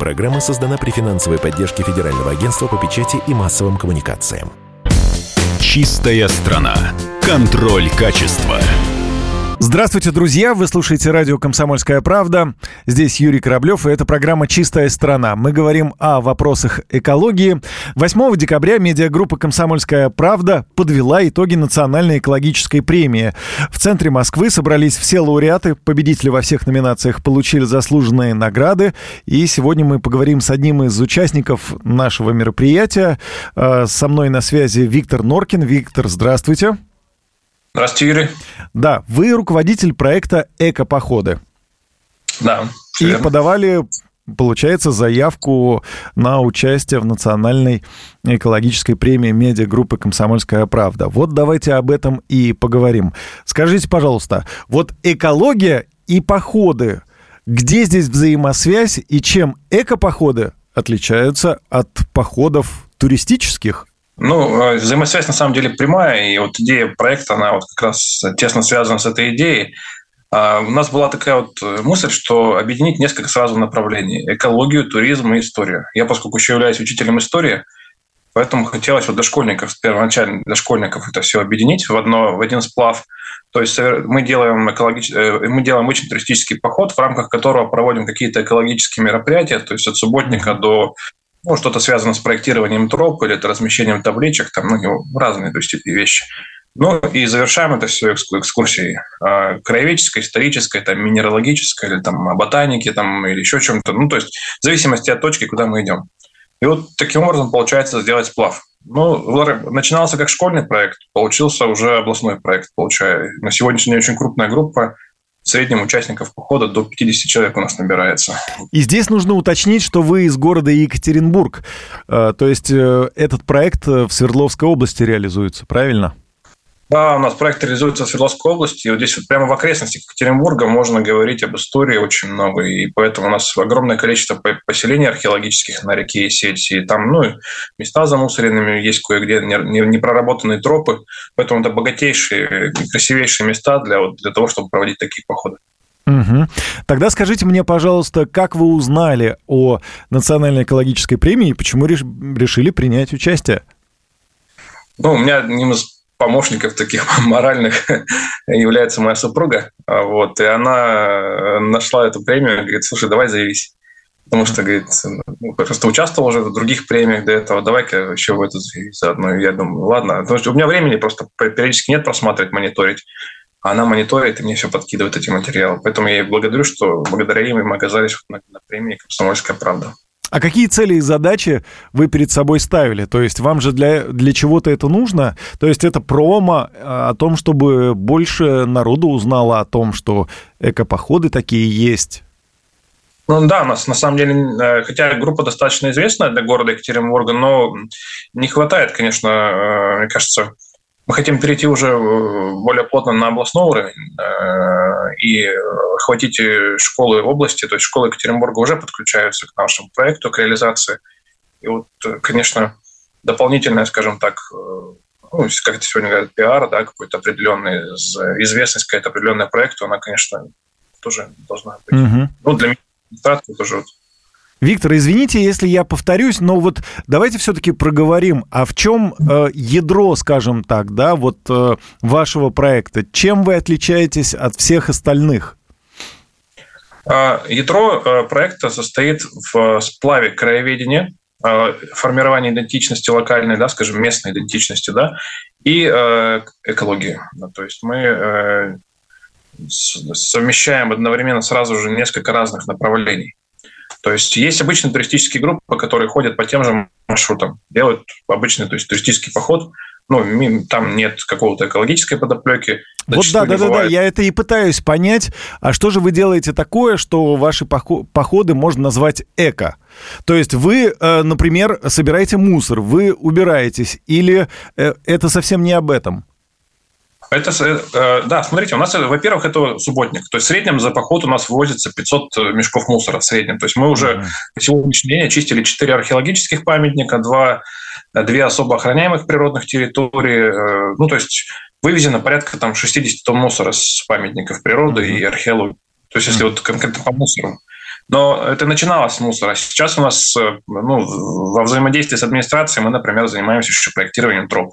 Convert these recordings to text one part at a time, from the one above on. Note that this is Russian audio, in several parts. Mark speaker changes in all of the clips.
Speaker 1: Программа создана при финансовой поддержке Федерального агентства по печати и массовым коммуникациям.
Speaker 2: Чистая страна. Контроль качества.
Speaker 3: Здравствуйте, друзья! Вы слушаете радио «Комсомольская правда». Здесь Юрий Кораблев, и это программа «Чистая страна». Мы говорим о вопросах экологии. 8 декабря медиагруппа «Комсомольская правда» подвела итоги национальной экологической премии. В центре Москвы собрались все лауреаты, победители во всех номинациях получили заслуженные награды. И сегодня мы поговорим с одним из участников нашего мероприятия. Э, со мной на связи Виктор Норкин. Виктор, здравствуйте.
Speaker 4: Здравствуйте, Юрий.
Speaker 3: Да, вы руководитель проекта «Эко-походы».
Speaker 4: Да.
Speaker 3: И верно. подавали, получается, заявку на участие в национальной экологической премии медиагруппы «Комсомольская правда». Вот давайте об этом и поговорим. Скажите, пожалуйста, вот экология и походы, где здесь взаимосвязь и чем эко-походы отличаются от походов туристических?
Speaker 4: Ну, э, взаимосвязь на самом деле прямая, и вот идея проекта, она вот как раз тесно связана с этой идеей. А, у нас была такая вот э, мысль, что объединить несколько сразу направлений – экологию, туризм и историю. Я, поскольку еще являюсь учителем истории, поэтому хотелось вот для школьников, первоначально для школьников это все объединить в, одно, в один сплав. То есть мы делаем, экологич... Э, мы делаем очень туристический поход, в рамках которого проводим какие-то экологические мероприятия, то есть от субботника до ну, что-то связано с проектированием троп или это размещением табличек, там, ну, разные то есть, вещи. Ну и завершаем это все экскурсией а, краеведческой, исторической, там, минералогической, или там, о ботанике, там, или еще чем-то. Ну, то есть в зависимости от точки, куда мы идем. И вот таким образом получается сделать сплав. Ну, начинался как школьный проект, получился уже областной проект, получая. На сегодняшний день очень крупная группа, в среднем участников похода до 50 человек у нас набирается.
Speaker 3: И здесь нужно уточнить, что вы из города Екатеринбург. Э, то есть э, этот проект в Свердловской области реализуется, правильно?
Speaker 4: Да, у нас проект реализуется в Свердловской области. И вот здесь вот прямо в окрестностях Екатеринбурга можно говорить об истории очень много. И поэтому у нас огромное количество поселений археологических на реке Сеть. И там ну, места замусоренными, есть кое-где непроработанные тропы. Поэтому это богатейшие, красивейшие места для, для того, чтобы проводить такие походы.
Speaker 3: Угу. Тогда скажите мне, пожалуйста, как вы узнали о Национальной экологической премии и почему решили принять участие?
Speaker 4: Ну, у меня одним из помощников таких моральных является моя супруга. А вот, и она нашла эту премию говорит, слушай, давай заявись. Потому что, говорит, ну, просто участвовал уже в других премиях до этого, давай-ка еще в эту заодно. Я думаю, ладно. Потому что у меня времени просто периодически нет просматривать, мониторить. А она мониторит и мне все подкидывает эти материалы. Поэтому я ей благодарю, что благодаря им мы оказались на, на премии «Комсомольская правда».
Speaker 3: А какие цели и задачи вы перед собой ставили? То есть вам же для, для чего-то это нужно? То есть это промо э, о том, чтобы больше народу узнало о том, что экопоходы такие есть?
Speaker 4: Ну да, у нас на самом деле, э, хотя группа достаточно известная для города Екатеринбурга, но не хватает, конечно, э, мне кажется, мы хотим перейти уже э, более плотно на областной уровень э, и охватить школы области, то есть школы Екатеринбурга уже подключаются к нашему проекту, к реализации. И вот, э, конечно, дополнительная, скажем так, ну, как это сегодня говорят, пиар, да, какой-то определенный, известность какая-то определенная проекту, она, конечно, тоже должна быть. Угу. Ну, для меня тоже вот
Speaker 3: Виктор, извините, если я повторюсь, но вот давайте все-таки проговорим, а в чем э, ядро, скажем так, да, вот э, вашего проекта? Чем вы отличаетесь от всех остальных?
Speaker 4: А, ядро э, проекта состоит в сплаве краеведения, э, формирования идентичности локальной, да, скажем, местной идентичности, да, и э, экологии. То есть мы совмещаем одновременно сразу же несколько разных направлений. То есть есть обычные туристические группы, которые ходят по тем же маршрутам, делают обычный то есть, туристический поход, ну, там нет какого-то экологической подоплеки.
Speaker 3: Вот да, да, да, да, я это и пытаюсь понять. А что же вы делаете такое, что ваши походы можно назвать эко? То есть вы, э, например, собираете мусор, вы убираетесь, или э, это совсем не об этом?
Speaker 4: Это, э, да, смотрите, у нас, во-первых, это субботник. То есть в среднем за поход у нас вывозится 500 э, мешков мусора в среднем. То есть мы уже mm-hmm. по сегодняшний день очистили 4 археологических памятника, 2, 2 особо охраняемых природных территорий. Э, ну, то есть вывезено порядка там, 60 тонн мусора с памятников природы mm-hmm. и археологии. То есть если mm-hmm. вот конкретно по мусору. Но это начиналось с мусора. Сейчас у нас ну, во взаимодействии с администрацией мы, например, занимаемся еще проектированием троп.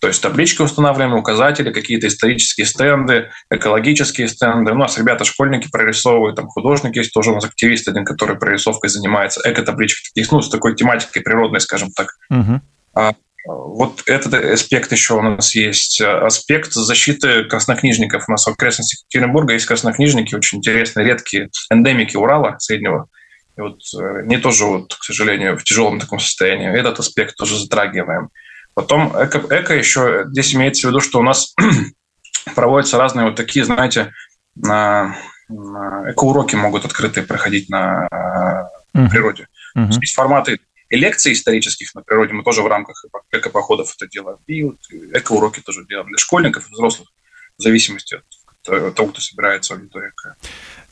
Speaker 4: То есть таблички устанавливаем, указатели, какие-то исторические стенды, экологические стенды. У нас ребята, школьники прорисовывают, там художники есть, тоже у нас активист один, который прорисовкой занимается, эко-таблички таких, ну, с такой тематикой природной, скажем так. Угу. А, вот этот аспект еще у нас есть. Аспект защиты краснокнижников. У нас в окрестностях Екатеринбурга есть краснокнижники, очень интересные, редкие эндемики Урала среднего. И вот э, не тоже, вот, к сожалению, в тяжелом таком состоянии. Этот аспект тоже затрагиваем. Потом эко, эко еще, здесь имеется в виду, что у нас проводятся разные вот такие, знаете, на, на эко-уроки могут открытые проходить на uh-huh. природе. Uh-huh. Есть форматы и лекций исторических на природе, мы тоже в рамках эко-походов это делаем, и вот эко-уроки тоже делаем для школьников и взрослых, в зависимости от того, кто собирается в аудитории.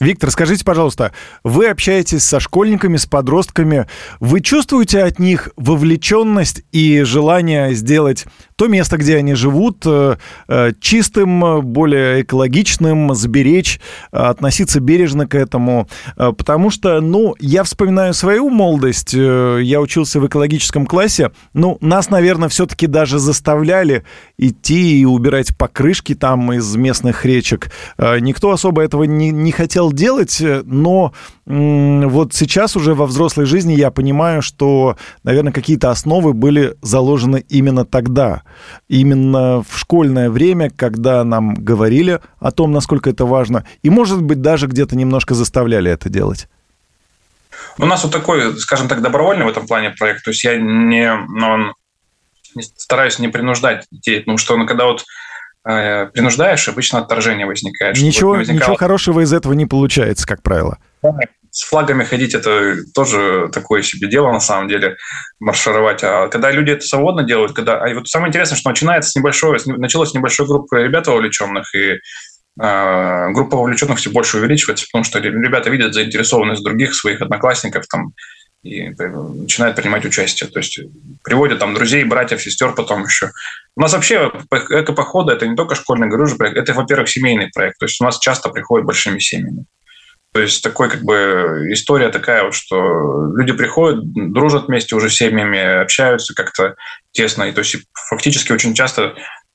Speaker 3: Виктор, скажите, пожалуйста, вы общаетесь со школьниками, с подростками. Вы чувствуете от них вовлеченность и желание сделать то место, где они живут, э, э, чистым, более экологичным, сберечь, э, относиться бережно к этому. Потому что, ну, я вспоминаю свою молодость, я учился в экологическом классе, ну, нас, наверное, все-таки даже заставляли идти и убирать покрышки там из местных речек. Никто особо этого не, не хотел делать, но вот сейчас уже во взрослой жизни я понимаю, что, наверное, какие-то основы были заложены именно тогда, именно в школьное время, когда нам говорили о том, насколько это важно, и, может быть, даже где-то немножко заставляли это делать.
Speaker 4: У нас вот такой, скажем так, добровольный в этом плане проект. То есть я не, ну, не стараюсь не принуждать детей, потому что ну, когда вот э, принуждаешь, обычно отторжение возникает.
Speaker 3: Ничего, возникало... ничего хорошего из этого не получается, как правило
Speaker 4: с флагами ходить это тоже такое себе дело на самом деле маршировать. А когда люди это свободно делают, когда а вот самое интересное, что начинается с небольшой, началось с небольшой группы ребят вовлеченных и э, группа вовлеченных все больше увеличивается, потому что ребята видят заинтересованность других своих одноклассников там и начинают принимать участие. То есть приводят там друзей, братьев, сестер потом еще. У нас вообще эко-походы – это не только школьный, проект, это, во-первых, семейный проект. То есть у нас часто приходят большими семьями. То есть такой как бы история такая вот, что люди приходят, дружат вместе уже семьями, общаются как-то тесно. И то есть фактически очень часто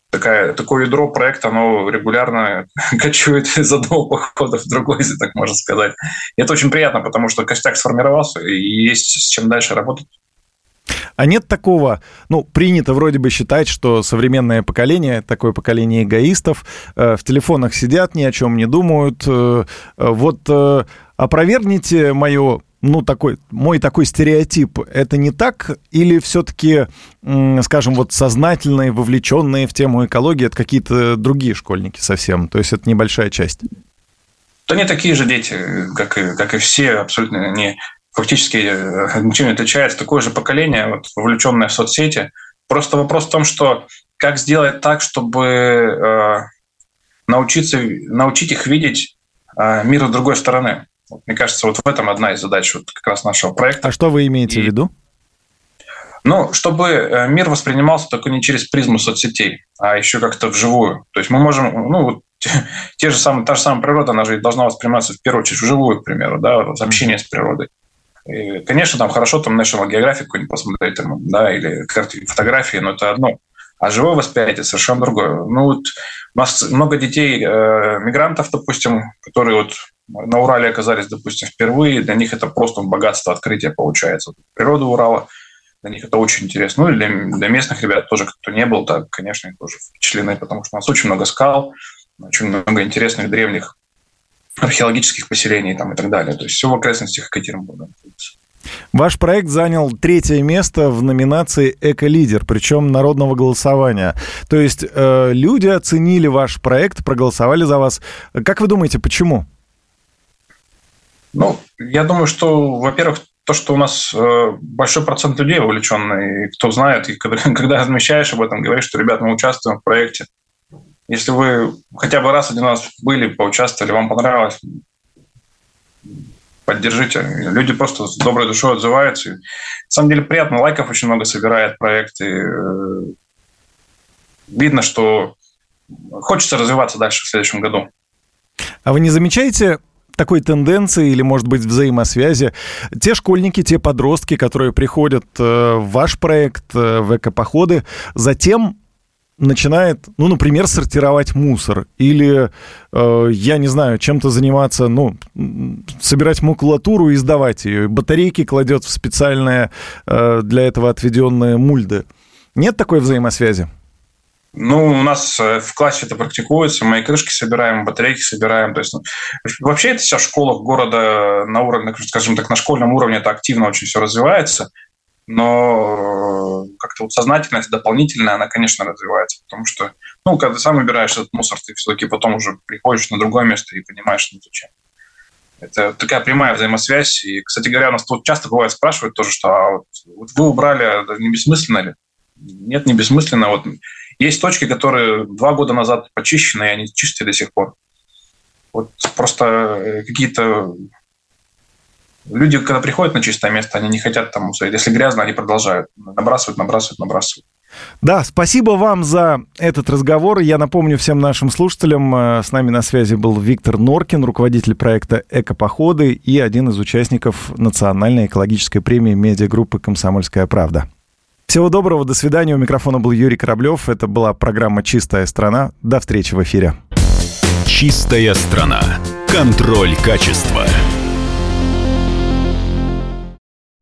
Speaker 4: такая, такое ядро проекта, оно регулярно кочует из одного похода в другой, если так можно сказать. И это очень приятно, потому что костяк сформировался, и есть с чем дальше работать.
Speaker 3: А нет такого, ну, принято вроде бы считать, что современное поколение, такое поколение эгоистов, э, в телефонах сидят, ни о чем не думают. Э, э вот опровергните мое ну, такой, мой такой стереотип, это не так? Или все-таки, скажем, вот сознательные, вовлеченные в тему экологии, это какие-то другие школьники совсем? То есть это небольшая часть?
Speaker 4: Да не такие же дети, как и, как и все, абсолютно не фактически э, ничем не отличается. Такое же поколение, вот, вовлеченное в соцсети. Просто вопрос в том, что как сделать так, чтобы э, научиться, научить их видеть э, мир с другой стороны. Вот, мне кажется, вот в этом одна из задач вот как раз нашего проекта.
Speaker 3: А что вы имеете И, в виду?
Speaker 4: Ну, чтобы э, мир воспринимался только не через призму соцсетей, а еще как-то вживую. То есть мы можем, ну, вот те же самые, та же самая природа, она же должна восприниматься в первую очередь вживую, к примеру, да, общение с природой. Конечно, там хорошо там National Geographic какой-нибудь посмотреть, там, да, или карты, фотографии, но это одно. А живое восприятие совершенно другое. Ну вот у нас много детей, э, мигрантов, допустим, которые вот на Урале оказались, допустим, впервые, для них это просто богатство открытия получается. Природа Урала, для них это очень интересно. Ну и для, для местных ребят тоже, кто не был, так, конечно, тоже впечатлены, потому что у нас очень много скал, очень много интересных древних археологических поселений там, и так далее. То есть все в окрестностях Екатеринбурга.
Speaker 3: Ваш проект занял третье место в номинации «Эко-лидер», причем народного голосования. То есть э, люди оценили ваш проект, проголосовали за вас. Как вы думаете, почему?
Speaker 4: Ну, я думаю, что, во-первых, то, что у нас э, большой процент людей вовлеченный, кто знает, и когда, когда размещаешь об этом, говоришь, что, ребят, мы участвуем в проекте, если вы хотя бы раз один раз были, поучаствовали, вам понравилось, поддержите. Люди просто с доброй душой отзываются. на самом деле приятно, лайков очень много собирает проект. И э, видно, что хочется развиваться дальше в следующем году.
Speaker 3: А вы не замечаете такой тенденции или, может быть, взаимосвязи. Те школьники, те подростки, которые приходят э, в ваш проект, э, в экопоходы, затем начинает, ну, например, сортировать мусор или, э, я не знаю, чем-то заниматься, ну, собирать макулатуру и сдавать ее, батарейки кладет в специальные э, для этого отведенные мульды. Нет такой взаимосвязи?
Speaker 4: Ну, у нас э, в классе это практикуется, мы и крышки собираем, батарейки собираем. То есть, ну, вообще это вся в школах города на уровне, скажем так, на школьном уровне это активно очень все развивается но как-то вот сознательность дополнительная, она, конечно, развивается, потому что, ну, когда ты сам убираешь этот мусор, ты все-таки потом уже приходишь на другое место и понимаешь, ну, зачем. Это такая прямая взаимосвязь. И, кстати говоря, у нас тут часто бывает спрашивают тоже, что а вот, вот вы убрали, это не бессмысленно ли? Нет, не бессмысленно. Вот есть точки, которые два года назад почищены, и они чистые до сих пор. Вот просто э, какие-то Люди, когда приходят на чистое место, они не хотят там усадить. Если грязно, они продолжают. Набрасывают, набрасывают, набрасывают.
Speaker 3: Да, спасибо вам за этот разговор. Я напомню всем нашим слушателям, э, с нами на связи был Виктор Норкин, руководитель проекта «Экопоходы» и один из участников национальной экологической премии медиагруппы «Комсомольская правда». Всего доброго, до свидания. У микрофона был Юрий Кораблев. Это была программа «Чистая страна». До встречи в эфире.
Speaker 2: «Чистая страна». Контроль качества.